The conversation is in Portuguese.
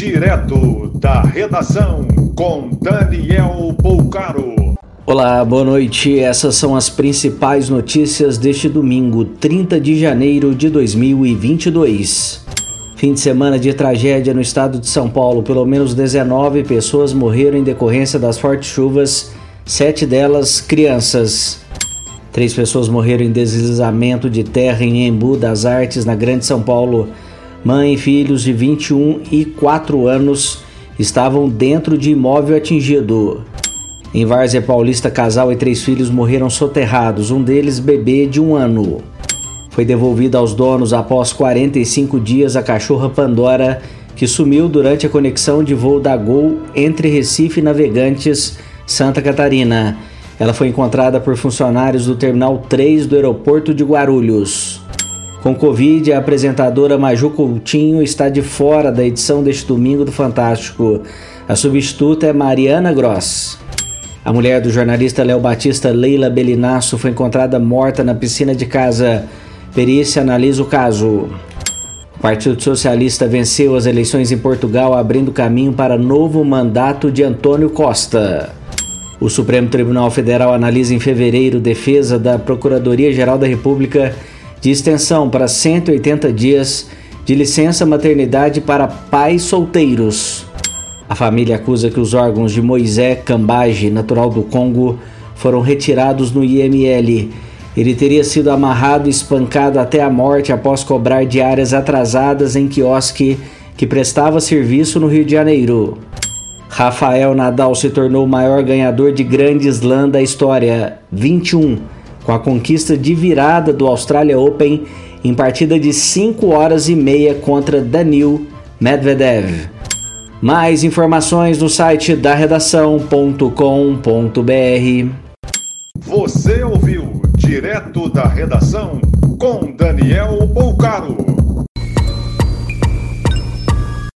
Direto da redação com Daniel Poucaro. Olá, boa noite. Essas são as principais notícias deste domingo, 30 de janeiro de 2022. Fim de semana de tragédia no estado de São Paulo. Pelo menos 19 pessoas morreram em decorrência das fortes chuvas, sete delas crianças. Três pessoas morreram em deslizamento de terra em Embu das Artes, na Grande São Paulo. Mãe e filhos de 21 e 4 anos estavam dentro de imóvel atingido. Em Várzea Paulista, casal e três filhos morreram soterrados, um deles bebê de um ano. Foi devolvida aos donos após 45 dias a cachorra Pandora, que sumiu durante a conexão de voo da Gol entre Recife e Navegantes, Santa Catarina. Ela foi encontrada por funcionários do Terminal 3 do aeroporto de Guarulhos. Com Covid, a apresentadora Maju Coutinho está de fora da edição deste domingo do Fantástico. A substituta é Mariana Gross. A mulher do jornalista Léo Batista, Leila Belinasso, foi encontrada morta na piscina de casa. Perícia analisa o caso. O Partido Socialista venceu as eleições em Portugal, abrindo caminho para novo mandato de Antônio Costa. O Supremo Tribunal Federal analisa em fevereiro defesa da Procuradoria-Geral da República de extensão para 180 dias de licença maternidade para pais solteiros. A família acusa que os órgãos de Moisés Cambage, natural do Congo, foram retirados no IML. Ele teria sido amarrado e espancado até a morte após cobrar diárias atrasadas em quiosque que prestava serviço no Rio de Janeiro. Rafael Nadal se tornou o maior ganhador de Grande Slam da história, 21 com a conquista de virada do Australia Open em partida de 5 horas e meia contra Danil Medvedev. Mais informações no site da redação.com.br. Você ouviu direto da redação com Daniel Bolcaro.